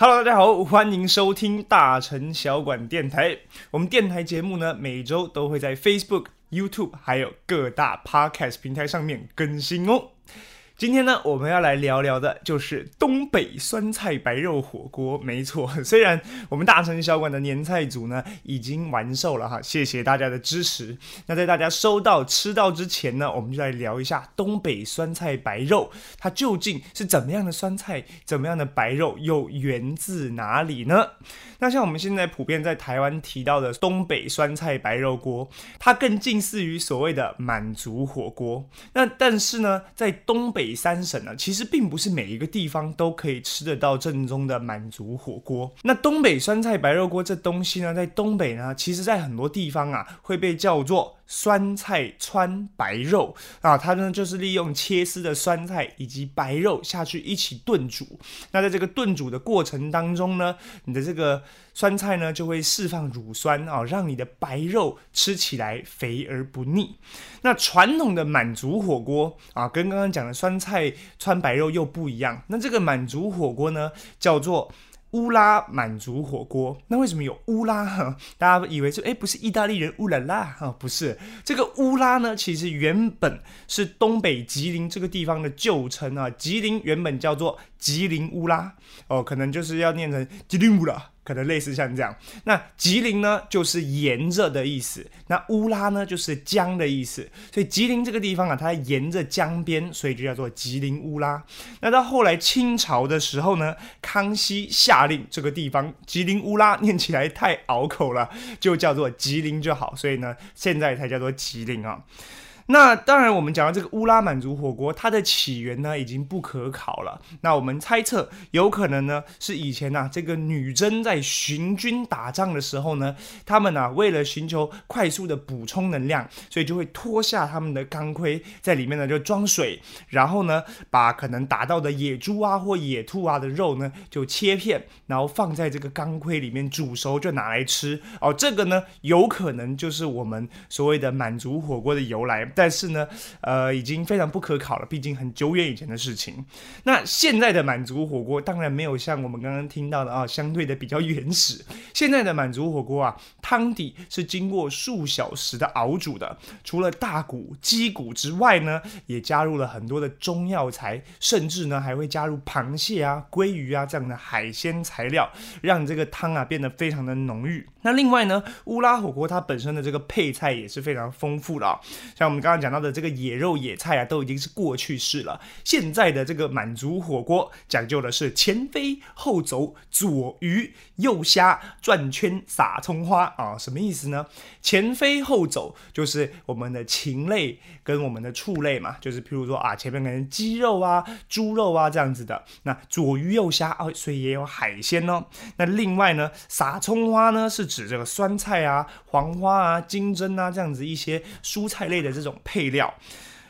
Hello，大家好，欢迎收听大城小馆电台。我们电台节目呢，每周都会在 Facebook、YouTube 还有各大 Podcast 平台上面更新哦。今天呢，我们要来聊聊的就是东北酸菜白肉火锅。没错，虽然我们大城小馆的年菜组呢已经完售了哈，谢谢大家的支持。那在大家收到吃到之前呢，我们就来聊一下东北酸菜白肉，它究竟是怎么样的酸菜，怎么样的白肉，又源自哪里呢？那像我们现在普遍在台湾提到的东北酸菜白肉锅，它更近似于所谓的满族火锅。那但是呢，在东北北三省呢，其实并不是每一个地方都可以吃得到正宗的满族火锅。那东北酸菜白肉锅这东西呢，在东北呢，其实在很多地方啊，会被叫做。酸菜川白肉啊，它呢就是利用切丝的酸菜以及白肉下去一起炖煮。那在这个炖煮的过程当中呢，你的这个酸菜呢就会释放乳酸啊，让你的白肉吃起来肥而不腻。那传统的满族火锅啊，跟刚刚讲的酸菜川白肉又不一样。那这个满族火锅呢，叫做。乌拉满族火锅，那为什么有乌拉？哈，大家以为说，哎，不是意大利人乌拉拉啊？不是，这个乌拉呢，其实原本是东北吉林这个地方的旧称啊。吉林原本叫做吉林乌拉，哦，可能就是要念成吉林乌拉。可能类似像这样，那吉林呢就是沿着的意思，那乌拉呢就是江的意思，所以吉林这个地方啊，它沿着江边，所以就叫做吉林乌拉。那到后来清朝的时候呢，康熙下令这个地方吉林乌拉念起来太拗口了，就叫做吉林就好，所以呢现在才叫做吉林啊。那当然，我们讲到这个乌拉满族火锅，它的起源呢已经不可考了。那我们猜测，有可能呢是以前呐这个女真在行军打仗的时候呢，他们呢为了寻求快速的补充能量，所以就会脱下他们的钢盔，在里面呢就装水，然后呢把可能打到的野猪啊或野兔啊的肉呢就切片，然后放在这个钢盔里面煮熟，就拿来吃。哦，这个呢有可能就是我们所谓的满族火锅的由来。但是呢，呃，已经非常不可考了，毕竟很久远以前的事情。那现在的满族火锅当然没有像我们刚刚听到的啊，相对的比较原始。现在的满族火锅啊，汤底是经过数小时的熬煮的，除了大骨、鸡骨之外呢，也加入了很多的中药材，甚至呢还会加入螃蟹啊、鲑鱼啊这样的海鲜材料，让这个汤啊变得非常的浓郁。那另外呢，乌拉火锅它本身的这个配菜也是非常丰富的啊，像我们刚刚刚讲到的这个野肉野菜啊，都已经是过去式了。现在的这个满族火锅讲究的是前飞后走，左鱼右虾，转圈撒葱花啊，什么意思呢？前飞后走就是我们的禽类跟我们的畜类嘛，就是譬如说啊，前面可能鸡肉啊、猪肉啊这样子的。那左鱼右虾哦，所以也有海鲜哦。那另外呢，撒葱花呢是。指这个酸菜啊、黄花啊、金针啊这样子一些蔬菜类的这种配料。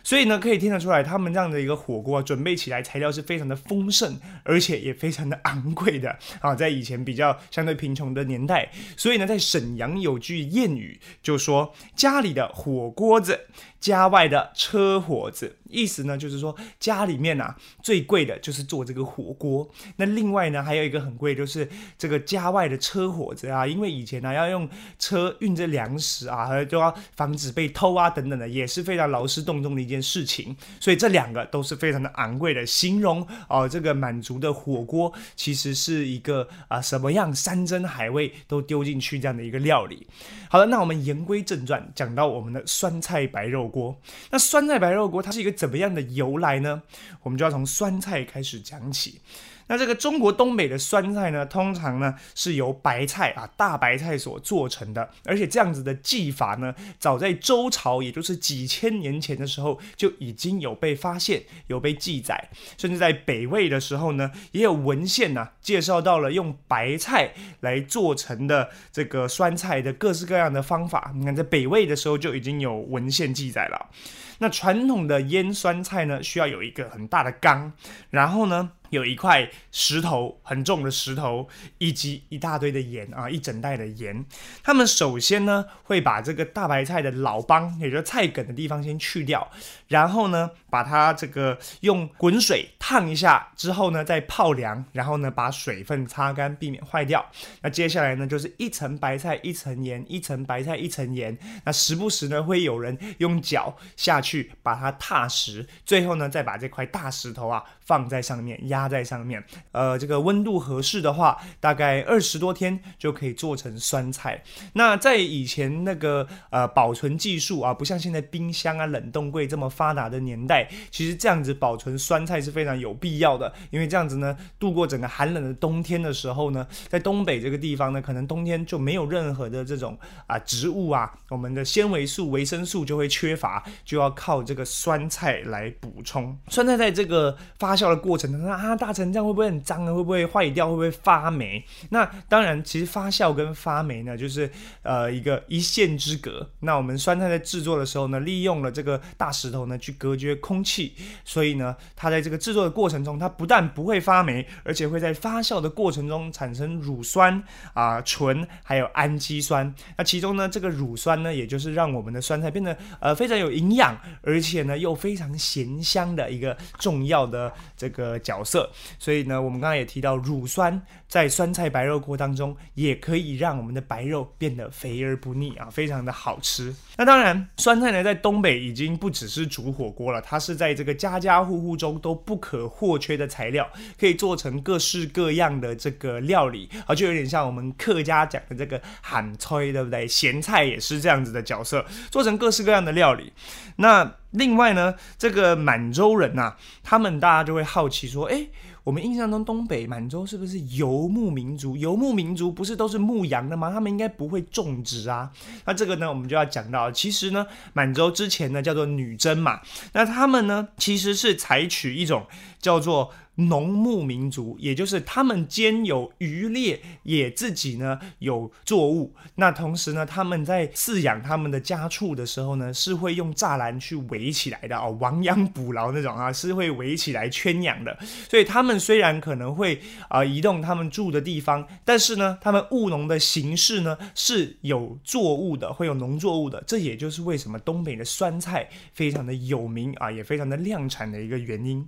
所以呢，可以听得出来，他们这样的一个火锅准备起来，材料是非常的丰盛，而且也非常的昂贵的啊。在以前比较相对贫穷的年代，所以呢，在沈阳有句谚语，就说家里的火锅子，家外的车火子。意思呢，就是说家里面呐最贵的就是做这个火锅。那另外呢，还有一个很贵，就是这个家外的车火子啊，因为以前呢要用车运着粮食啊，就要防止被偷啊等等的，也是非常劳师动众的一件。事情，所以这两个都是非常的昂贵的。形容哦，这个满族的火锅其实是一个啊什么样山珍海味都丢进去这样的一个料理。好了，那我们言归正传，讲到我们的酸菜白肉锅。那酸菜白肉锅它是一个怎么样的由来呢？我们就要从酸菜开始讲起。那这个中国东北的酸菜呢，通常呢是由白菜啊大白菜所做成的，而且这样子的技法呢，早在周朝，也就是几千年前的时候就已经有被发现、有被记载，甚至在北魏的时候呢，也有文献呢介绍到了用白菜来做成的这个酸菜的各式各样的方法。你看，在北魏的时候就已经有文献记载了。那传统的腌酸菜呢，需要有一个很大的缸，然后呢。有一块石头很重的石头，以及一大堆的盐啊，一整袋的盐。他们首先呢会把这个大白菜的老帮，也就是菜梗的地方先去掉，然后呢把它这个用滚水烫一下之后呢再泡凉，然后呢把水分擦干，避免坏掉。那接下来呢就是一层白菜一层盐，一层白菜一层盐。那时不时呢会有人用脚下去把它踏实，最后呢再把这块大石头啊放在上面压。在上面，呃，这个温度合适的话，大概二十多天就可以做成酸菜。那在以前那个呃保存技术啊，不像现在冰箱啊、冷冻柜这么发达的年代，其实这样子保存酸菜是非常有必要的。因为这样子呢，度过整个寒冷的冬天的时候呢，在东北这个地方呢，可能冬天就没有任何的这种啊植物啊，我们的纤维素、维生素就会缺乏，就要靠这个酸菜来补充。酸菜在这个发酵的过程当中啊。大成这样会不会很脏呢？会不会坏掉？会不会发霉？那当然，其实发酵跟发霉呢，就是呃一个一线之隔。那我们酸菜在制作的时候呢，利用了这个大石头呢去隔绝空气，所以呢，它在这个制作的过程中，它不但不会发霉，而且会在发酵的过程中产生乳酸啊、醇还有氨基酸。那其中呢，这个乳酸呢，也就是让我们的酸菜变得呃非常有营养，而且呢又非常咸香的一个重要的这个角色。所以呢，我们刚刚也提到，乳酸在酸菜白肉锅当中，也可以让我们的白肉变得肥而不腻啊，非常的好吃。那当然，酸菜呢，在东北已经不只是煮火锅了，它是在这个家家户户中都不可或缺的材料，可以做成各式各样的这个料理啊，就有点像我们客家讲的这个喊炊，对不对？咸菜也是这样子的角色，做成各式各样的料理。那另外呢，这个满洲人呐，他们大家就会好奇说，哎，我们印象中东北满洲是不是游牧民族？游牧民族不是都是牧羊的吗？他们应该不会种植啊。那这个呢，我们就要讲到，其实呢，满洲之前呢叫做女真嘛，那他们呢其实是采取一种叫做。农牧民族，也就是他们兼有渔猎，也自己呢有作物。那同时呢，他们在饲养他们的家畜的时候呢，是会用栅栏去围起来的哦，亡羊补牢那种啊，是会围起来圈养的。所以他们虽然可能会啊移动他们住的地方，但是呢，他们务农的形式呢是有作物的，会有农作物的。这也就是为什么东北的酸菜非常的有名啊，也非常的量产的一个原因。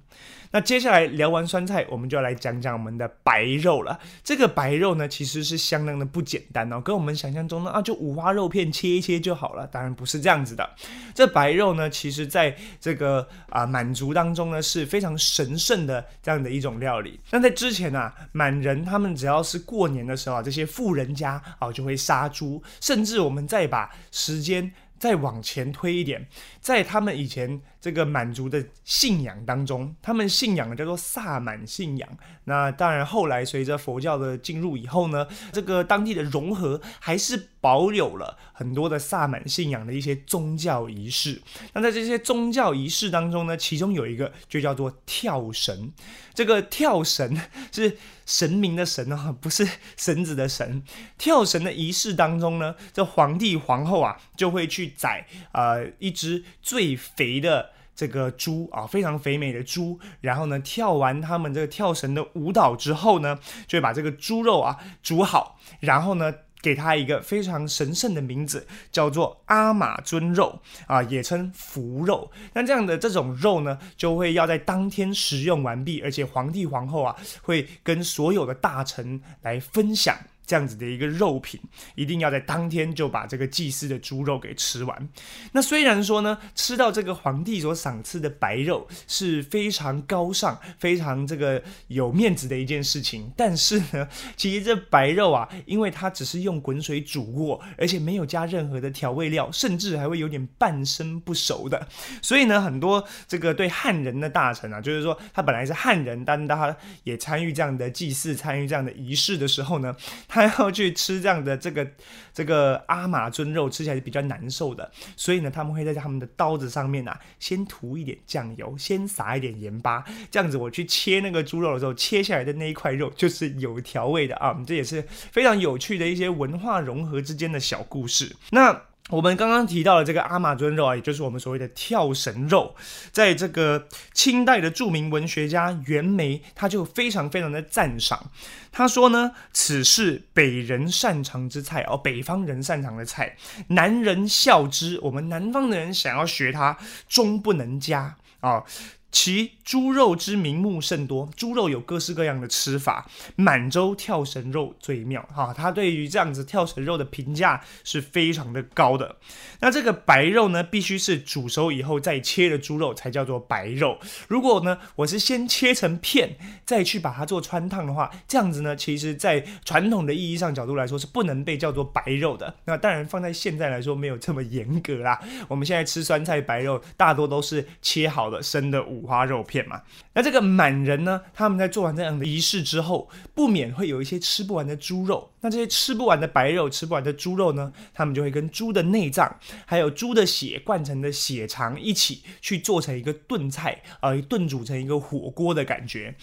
那接下来聊完酸菜，我们就要来讲讲我们的白肉了。这个白肉呢，其实是相当的不简单哦，跟我们想象中的啊，就五花肉片切一切就好了。当然不是这样子的。这白肉呢，其实在这个啊满族当中呢，是非常神圣的这样的一种料理。那在之前啊，满人他们只要是过年的时候啊，这些富人家啊就会杀猪，甚至我们再把时间再往前推一点，在他们以前。这个满族的信仰当中，他们信仰的叫做萨满信仰。那当然，后来随着佛教的进入以后呢，这个当地的融合还是保有了很多的萨满信仰的一些宗教仪式。那在这些宗教仪式当中呢，其中有一个就叫做跳绳。这个跳绳是神明的神啊，不是绳子的绳。跳绳的仪式当中呢，这皇帝皇后啊就会去宰呃一只最肥的。这个猪啊，非常肥美的猪，然后呢，跳完他们这个跳绳的舞蹈之后呢，就会把这个猪肉啊煮好，然后呢，给它一个非常神圣的名字，叫做阿玛尊肉啊，也称福肉。那这样的这种肉呢，就会要在当天食用完毕，而且皇帝皇后啊，会跟所有的大臣来分享。这样子的一个肉品，一定要在当天就把这个祭祀的猪肉给吃完。那虽然说呢，吃到这个皇帝所赏赐的白肉是非常高尚、非常这个有面子的一件事情，但是呢，其实这白肉啊，因为它只是用滚水煮过，而且没有加任何的调味料，甚至还会有点半生不熟的，所以呢，很多这个对汉人的大臣啊，就是说他本来是汉人，但他也参与这样的祭祀、参与这样的仪式的时候呢，他。还要去吃这样的这个 这个阿玛尊肉，吃起来是比较难受的，所以呢，他们会在他们的刀子上面啊，先涂一点酱油，先撒一点盐巴，这样子我去切那个猪肉的时候，切下来的那一块肉就是有调味的啊。这也是非常有趣的一些文化融合之间的小故事。那我们刚刚提到的这个阿玛尊肉啊，也就是我们所谓的跳绳肉，在这个清代的著名文学家袁枚，他就非常非常的赞赏。他说呢，此是北人擅长之菜哦，北方人擅长的菜，南人笑之，我们南方的人想要学它，终不能加啊。其猪肉之名目甚多，猪肉有各式各样的吃法。满洲跳神肉最妙哈，他对于这样子跳神肉的评价是非常的高的。那这个白肉呢，必须是煮熟以后再切的猪肉才叫做白肉。如果呢，我是先切成片再去把它做穿烫的话，这样子呢，其实在传统的意义上角度来说是不能被叫做白肉的。那当然放在现在来说没有这么严格啦。我们现在吃酸菜白肉，大多都是切好的生的五。五花肉片嘛，那这个满人呢？他们在做完这样的仪式之后，不免会有一些吃不完的猪肉。那这些吃不完的白肉、吃不完的猪肉呢？他们就会跟猪的内脏，还有猪的血灌成的血肠一起去做成一个炖菜，呃，炖煮成一个火锅的感觉。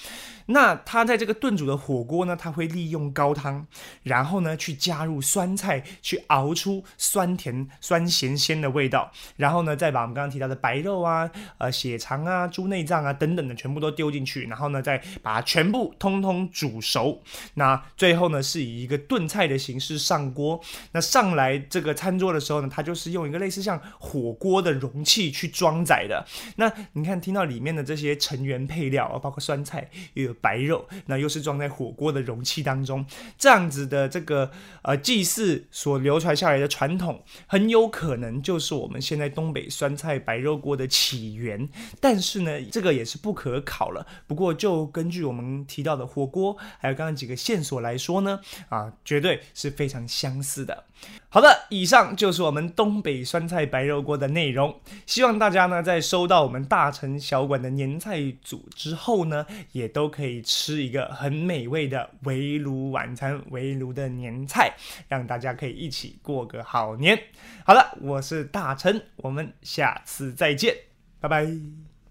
那他在这个炖煮的火锅呢，他会利用高汤，然后呢去加入酸菜，去熬出酸甜、酸咸鲜的味道，然后呢再把我们刚刚提到的白肉啊、呃血肠啊、猪内脏啊等等的全部都丢进去，然后呢再把它全部通通煮熟。那最后呢是以一个炖菜的形式上锅。那上来这个餐桌的时候呢，它就是用一个类似像火锅的容器去装载的。那你看，听到里面的这些成员配料啊，包括酸菜又有。白肉，那又是装在火锅的容器当中，这样子的这个呃祭祀所流传下来的传统，很有可能就是我们现在东北酸菜白肉锅的起源。但是呢，这个也是不可考了。不过就根据我们提到的火锅，还有刚刚几个线索来说呢，啊，绝对是非常相似的。好的，以上就是我们东北酸菜白肉锅的内容。希望大家呢，在收到我们大成小馆的年菜组之后呢，也都可以吃一个很美味的围炉晚餐，围炉的年菜，让大家可以一起过个好年。好了，我是大成，我们下次再见，拜拜。